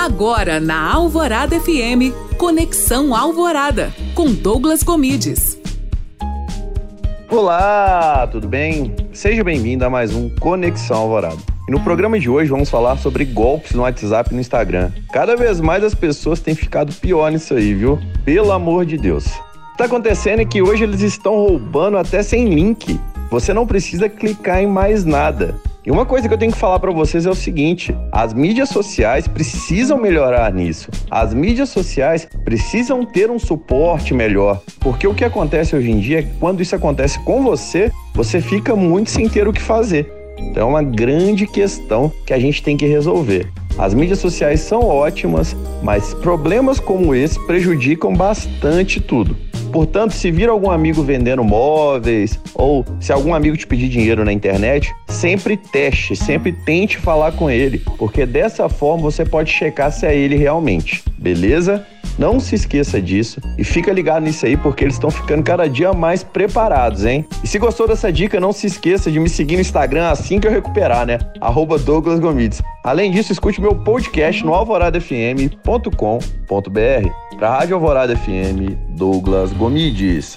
Agora na Alvorada FM, Conexão Alvorada, com Douglas Comides. Olá, tudo bem? Seja bem-vindo a mais um Conexão Alvorada. E no programa de hoje vamos falar sobre golpes no WhatsApp e no Instagram. Cada vez mais as pessoas têm ficado pior nisso aí, viu? Pelo amor de Deus. O que tá acontecendo é que hoje eles estão roubando até sem link. Você não precisa clicar em mais nada. E uma coisa que eu tenho que falar para vocês é o seguinte: as mídias sociais precisam melhorar nisso. As mídias sociais precisam ter um suporte melhor, porque o que acontece hoje em dia é que quando isso acontece com você, você fica muito sem ter o que fazer. Então é uma grande questão que a gente tem que resolver. As mídias sociais são ótimas, mas problemas como esse prejudicam bastante tudo. Portanto, se vir algum amigo vendendo móveis ou se algum amigo te pedir dinheiro na internet, sempre teste, sempre tente falar com ele, porque dessa forma você pode checar se é ele realmente, beleza? Não se esqueça disso e fica ligado nisso aí porque eles estão ficando cada dia mais preparados, hein? E se gostou dessa dica, não se esqueça de me seguir no Instagram assim que eu recuperar, né? Arroba Douglas Gomides. Além disso, escute meu podcast no alvoradafm.com.br. Para a Rádio Alvorada FM, Douglas Gomides.